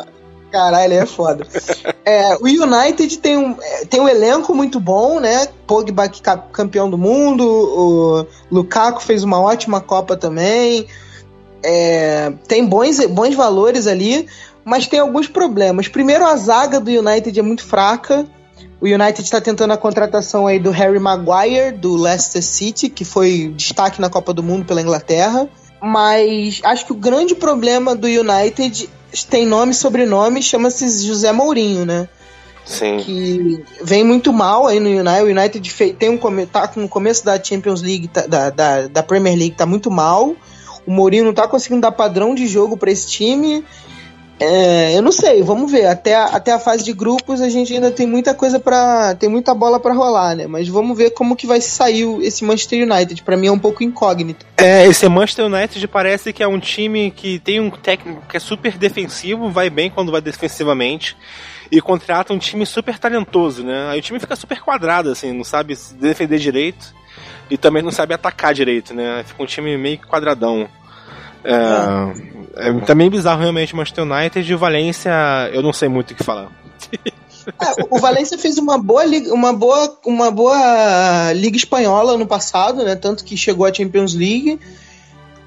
Caralho, é foda. *laughs* É, o United tem um, é, tem um elenco muito bom, né? Pogba campeão do mundo, o Lukaku fez uma ótima Copa também. É, tem bons, bons valores ali, mas tem alguns problemas. Primeiro, a zaga do United é muito fraca. O United está tentando a contratação aí do Harry Maguire, do Leicester City, que foi destaque na Copa do Mundo pela Inglaterra. Mas acho que o grande problema do United tem nome e sobrenome, chama-se José Mourinho, né? Sim. Que vem muito mal aí no United. O United tem um, tá no começo da Champions League, tá, da, da, da Premier League, tá muito mal. O Mourinho não tá conseguindo dar padrão de jogo para esse time. É, eu não sei, vamos ver. Até a, até a fase de grupos a gente ainda tem muita coisa para tem muita bola para rolar, né? Mas vamos ver como que vai sair esse Manchester United. Para mim é um pouco incógnito. É, esse Manchester United parece que é um time que tem um técnico que é super defensivo, vai bem quando vai defensivamente e contrata um time super talentoso, né? Aí o time fica super quadrado assim, não sabe se defender direito e também não sabe atacar direito, né? Fica um time meio quadradão. É, é também bizarro realmente o Manchester United e o Valência, eu não sei muito o que falar. *laughs* É, o Valência fez uma boa, liga, uma, boa, uma boa Liga Espanhola no passado, né? Tanto que chegou à Champions League.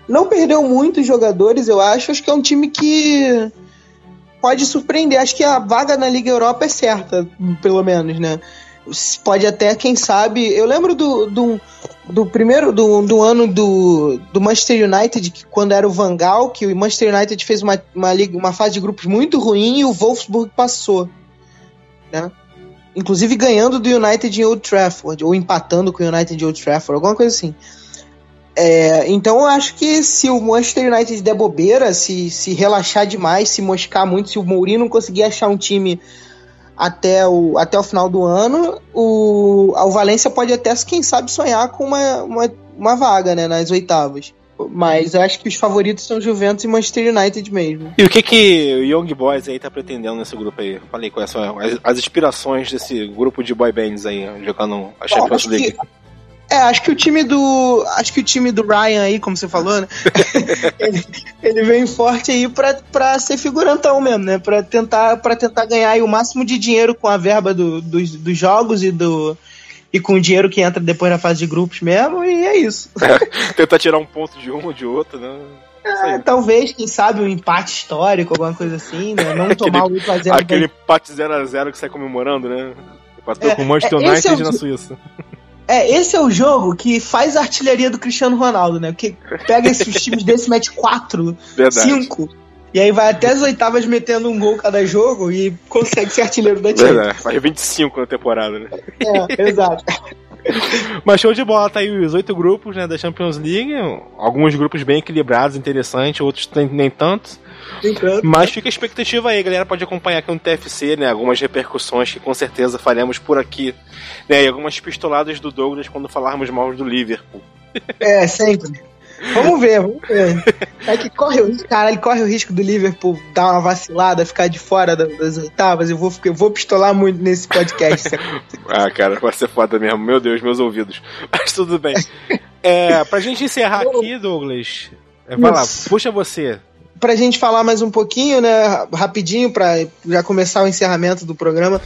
Não perdeu muitos jogadores, eu acho. Acho que é um time que pode surpreender. Acho que a vaga na Liga Europa é certa, pelo menos, né? pode até, quem sabe. Eu lembro do, do, do primeiro do, do ano do, do Manchester United, que quando era o Van Gaal, que o Manchester United fez uma, uma, liga, uma fase de grupos muito ruim e o Wolfsburg passou. Né? Inclusive ganhando do United em Old Trafford, ou empatando com o United em Old Trafford, alguma coisa assim. É, então eu acho que se o Manchester United der bobeira, se, se relaxar demais, se moscar muito, se o Mourinho não conseguir achar um time até o, até o final do ano, o, o Valência pode até, quem sabe, sonhar com uma, uma, uma vaga né, nas oitavas. Mas eu acho que os favoritos são Juventus e Manchester United mesmo. E o que que o Young Boys aí tá pretendendo nesse grupo aí? Falei quais são as, as inspirações desse grupo de boy bands aí, jogando a Champions League. É, acho que o time do. Acho que o time do Ryan aí, como você falou, né? *laughs* ele, ele vem forte aí pra, pra ser figurantão mesmo, né? Pra tentar, pra tentar ganhar aí o máximo de dinheiro com a verba do, dos, dos jogos e do. E com o dinheiro que entra depois na fase de grupos mesmo, e é isso. É, *laughs* tentar tirar um ponto de um ou de outro, né? É, talvez, quem sabe, um empate histórico, alguma coisa assim, né? Não *laughs* tomar aquele, o 8x0. Aquele empate 0x0 que sai comemorando, né? Empatou é, com o Manchester é, United é o... na Suíça. É, esse é o jogo que faz a artilharia do Cristiano Ronaldo, né? Porque pega esses *laughs* times desse, mete 4, 5. E aí vai até as oitavas metendo um gol cada jogo e consegue ser artilheiro da time. Verdade, faz 25 na temporada, né? É, exato. *laughs* Mas show de bola, tá aí os oito grupos né, da Champions League. Alguns grupos bem equilibrados, interessantes, outros nem tanto. Mas fica a expectativa aí, galera pode acompanhar aqui no TFC, né? Algumas repercussões que com certeza faremos por aqui. Né, e algumas pistoladas do Douglas quando falarmos mal do Liverpool. É, sempre. Vamos ver, vamos ver. É que corre o risco, cara, ele corre o risco do Liverpool dar uma vacilada, ficar de fora das oitavas. Eu vou, eu vou pistolar muito nesse podcast. *laughs* ah, cara, vai ser foda mesmo. Meu Deus, meus ouvidos. Mas tudo bem. É, pra gente encerrar aqui, Douglas, é, vai lá, puxa você pra gente falar mais um pouquinho, né, rapidinho, para já começar o encerramento do programa.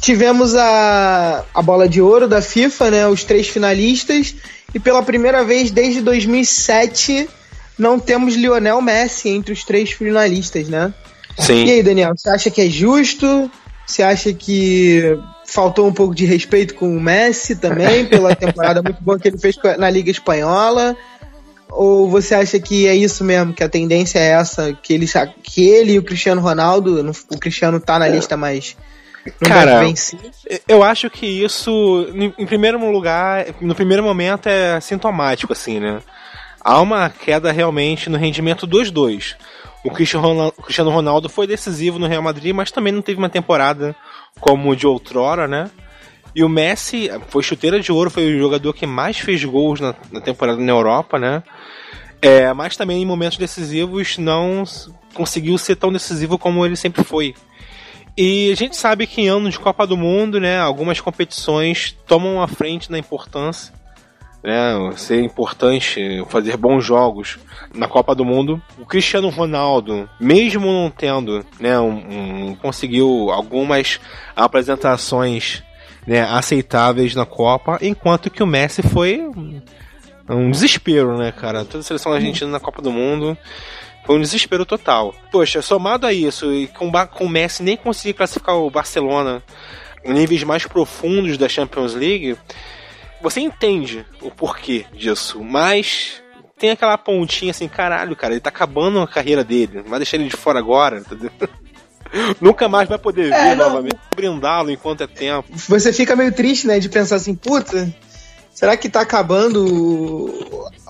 Tivemos a, a bola de ouro da FIFA, né, os três finalistas, e pela primeira vez desde 2007 não temos Lionel Messi entre os três finalistas, né? Sim. E aí, Daniel, você acha que é justo? Você acha que faltou um pouco de respeito com o Messi também, pela temporada muito boa que ele fez na Liga Espanhola? Ou você acha que é isso mesmo, que a tendência é essa, que ele, que ele e o Cristiano Ronaldo, o Cristiano tá na lista mais. Cara, eu acho que isso, em primeiro lugar, no primeiro momento é sintomático, assim, né? Há uma queda realmente no rendimento dos dois. O Cristiano Ronaldo foi decisivo no Real Madrid, mas também não teve uma temporada como o de outrora, né? E o Messi foi chuteira de ouro, foi o jogador que mais fez gols na, na temporada na Europa, né? É, mas também em momentos decisivos não conseguiu ser tão decisivo como ele sempre foi. E a gente sabe que em anos de Copa do Mundo, né, algumas competições tomam a frente na importância. Né, ser importante fazer bons jogos na Copa do Mundo. O Cristiano Ronaldo, mesmo não tendo, né, um, um, conseguiu algumas apresentações né, aceitáveis na Copa, enquanto que o Messi foi um desespero, né, cara? Toda a seleção argentina na Copa do Mundo foi um desespero total. Poxa, somado a isso, e com, com o Messi nem conseguir classificar o Barcelona em níveis mais profundos da Champions League, você entende o porquê disso, mas tem aquela pontinha assim, caralho, cara, ele tá acabando a carreira dele, vai deixar ele de fora agora, entendeu? *laughs* Nunca mais vai poder é, ver novamente. brindá-lo enquanto é tempo. Você fica meio triste, né, de pensar assim, puta, será que tá acabando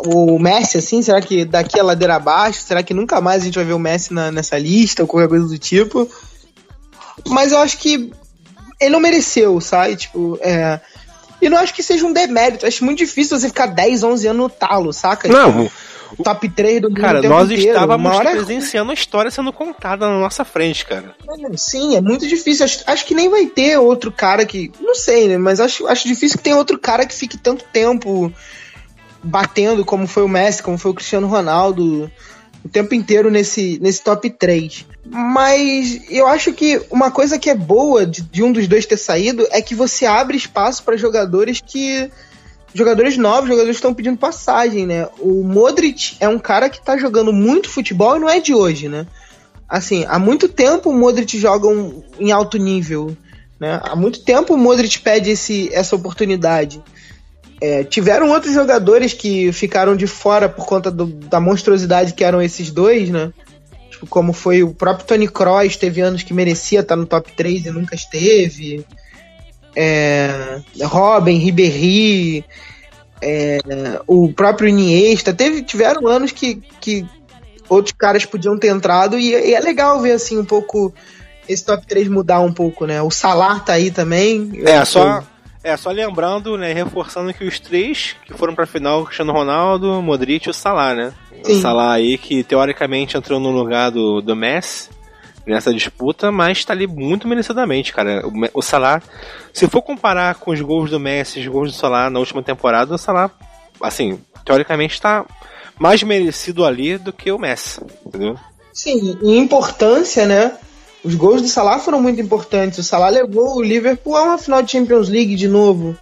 o, o Messi, assim? Será que daqui a ladeira abaixo? Será que nunca mais a gente vai ver o Messi na, nessa lista ou qualquer coisa do tipo? Mas eu acho que ele não mereceu, sabe? Tipo, é. E não acho que seja um demérito. Acho muito difícil você ficar 10, 11 anos no talo, saca? Não. Tipo, top 3 do mundo. Cara, nós inteiro. estávamos hora... presenciando a história sendo contada na nossa frente, cara. Sim, é muito difícil. Acho, acho, que nem vai ter outro cara que. Não sei, né? Mas acho, acho difícil que tenha outro cara que fique tanto tempo batendo como foi o Messi, como foi o Cristiano Ronaldo o tempo inteiro nesse, nesse top 3. Mas eu acho que uma coisa que é boa de, de um dos dois ter saído é que você abre espaço para jogadores que. Jogadores novos, jogadores estão pedindo passagem, né? O Modric é um cara que tá jogando muito futebol e não é de hoje, né? Assim, há muito tempo o Modric joga um, em alto nível. Né? Há muito tempo o Modric pede esse, essa oportunidade. É, tiveram outros jogadores que ficaram de fora por conta do, da monstruosidade que eram esses dois, né? Tipo, como foi o próprio Tony Kroos, teve anos que merecia estar no top 3 e nunca esteve. É, Robin, Ribéry, é, o próprio Iniesta. Teve, tiveram anos que, que outros caras podiam ter entrado e, e, é legal ver assim um pouco esse top 3 mudar um pouco, né? O Salah tá aí também. É, só, é, só lembrando, né, reforçando que os três que foram pra final, Cristiano Ronaldo, Modric e o Salah, né? Sim. O Salah aí que teoricamente entrou no lugar do, do Messi nessa disputa, mas tá ali muito merecidamente, cara. O, o Salah, se for comparar com os gols do Messi e os gols do Salah na última temporada, o Salah, assim, teoricamente tá mais merecido ali do que o Messi, entendeu? Sim, em importância, né? Os gols do Salah foram muito importantes. O Salah levou o Liverpool a uma final de Champions League de novo.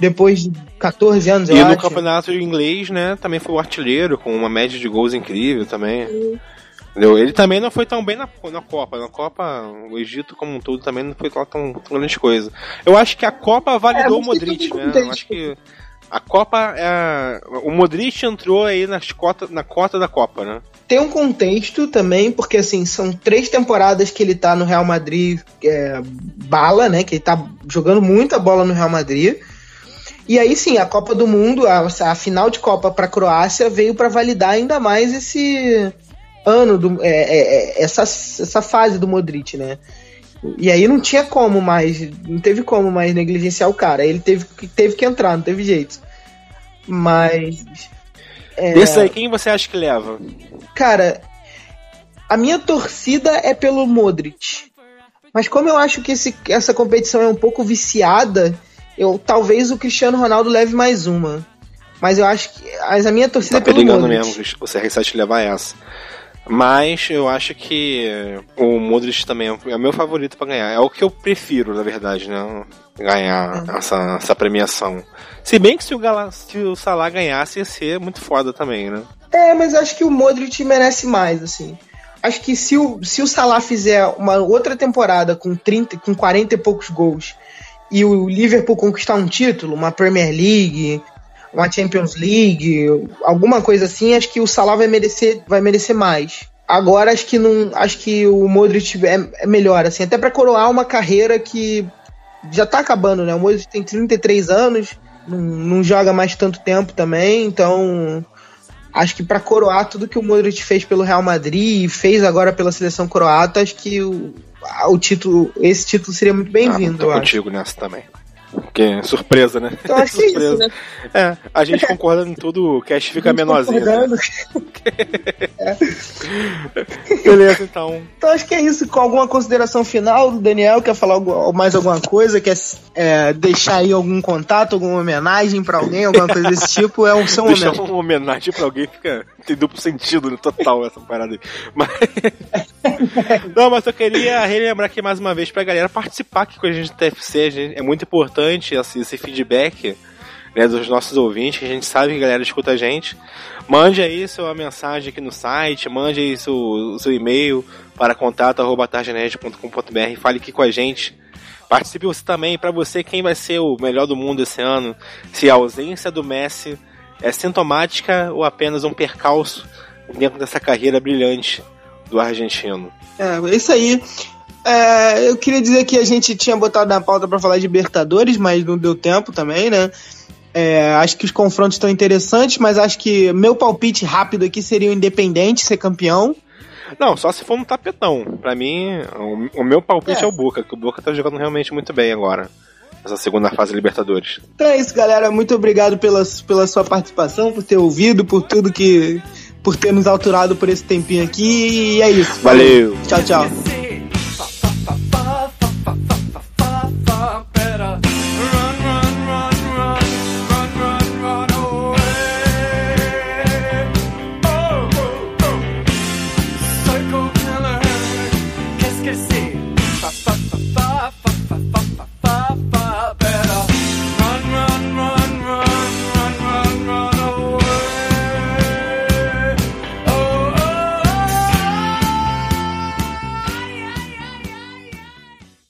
Depois de 14 anos, e no acho. campeonato inglês, né, também foi o artilheiro, com uma média de gols incrível também. Entendeu? Ele também não foi tão bem na, na Copa. Na Copa, o Egito como um todo também não foi tão, tão grande coisa. Eu acho que a Copa validou é, o Modric, né? Eu acho que a Copa. É... O Modric entrou aí nas cota, na cota da Copa, né? tem um contexto também, porque assim, são três temporadas que ele tá no Real Madrid é, bala, né? Que ele tá jogando muita bola no Real Madrid. E aí sim, a Copa do Mundo, a, a final de Copa para a Croácia veio para validar ainda mais esse ano, do, é, é, é, essa, essa fase do Modric, né? E aí não tinha como mais, não teve como mais negligenciar o cara. Ele teve, teve que entrar, não teve jeito. Mas é... Desse aí, quem você acha que leva? Cara, a minha torcida é pelo Modric. Mas como eu acho que esse, essa competição é um pouco viciada, eu talvez o Cristiano Ronaldo leve mais uma. Mas eu acho que. Mas a minha torcida tá é pelo Modric. mesmo o CR7 levar essa. Mas eu acho que o Modric também é o meu favorito para ganhar. É o que eu prefiro, na verdade, né? Ganhar uhum. essa, essa premiação. Se bem que se o, Gala, se o Salah ganhasse, ia ser muito foda também, né? É, mas acho que o Modric merece mais, assim. Acho que se o, se o Salah fizer uma outra temporada com 30, com 40 e poucos gols e o Liverpool conquistar um título, uma Premier League, uma Champions League, alguma coisa assim, acho que o Salah vai merecer, vai merecer mais. Agora acho que não, acho que o Modric é, é melhor assim, até para coroar uma carreira que já tá acabando, né? O Modric tem 33 anos, não, não joga mais tanto tempo também, então acho que para coroar tudo que o Modric fez pelo Real Madrid e fez agora pela seleção croata, acho que o, o título, esse título seria muito bem-vindo. Ah, contigo nessa também. Que surpresa, né? Então acho surpresa. que é isso, né? É, a gente concordando em tudo, o cast fica menorzinho. Né? é. *laughs* Beleza, então. Então acho que é isso. Com alguma consideração final, Daniel, quer falar mais alguma coisa? Quer é, deixar aí algum contato, alguma homenagem pra alguém, alguma coisa desse tipo? É um seu momento. Deixar uma homenagem pra alguém fica. Tem duplo sentido, né? Total essa parada aí. Mas. *laughs* Não, mas eu queria relembrar aqui mais uma vez pra galera participar aqui com a gente do TFC. Gente, é muito importante esse, esse feedback né, dos nossos ouvintes, que a gente sabe que a galera escuta a gente. Mande aí sua mensagem aqui no site, mande aí seu, seu e-mail para contato.targenerd.com.br, fale aqui com a gente. Participe você também, para você, quem vai ser o melhor do mundo esse ano, se a ausência do Messi é sintomática ou apenas um percalço dentro dessa carreira brilhante do argentino. É, isso aí. É, eu queria dizer que a gente tinha botado na pauta para falar de Libertadores, mas não deu tempo também, né? É, acho que os confrontos estão interessantes, mas acho que meu palpite rápido aqui seria o Independente ser campeão. Não, só se for no tapetão. Pra mim, o, o meu palpite é. é. o Boca, que o Boca tá jogando realmente muito bem agora. Essa segunda fase Libertadores. Então é isso, galera. Muito obrigado pela, pela sua participação, por ter ouvido, por tudo que. por ter nos autorado por esse tempinho aqui. E é isso. Valeu. Tchau, tchau.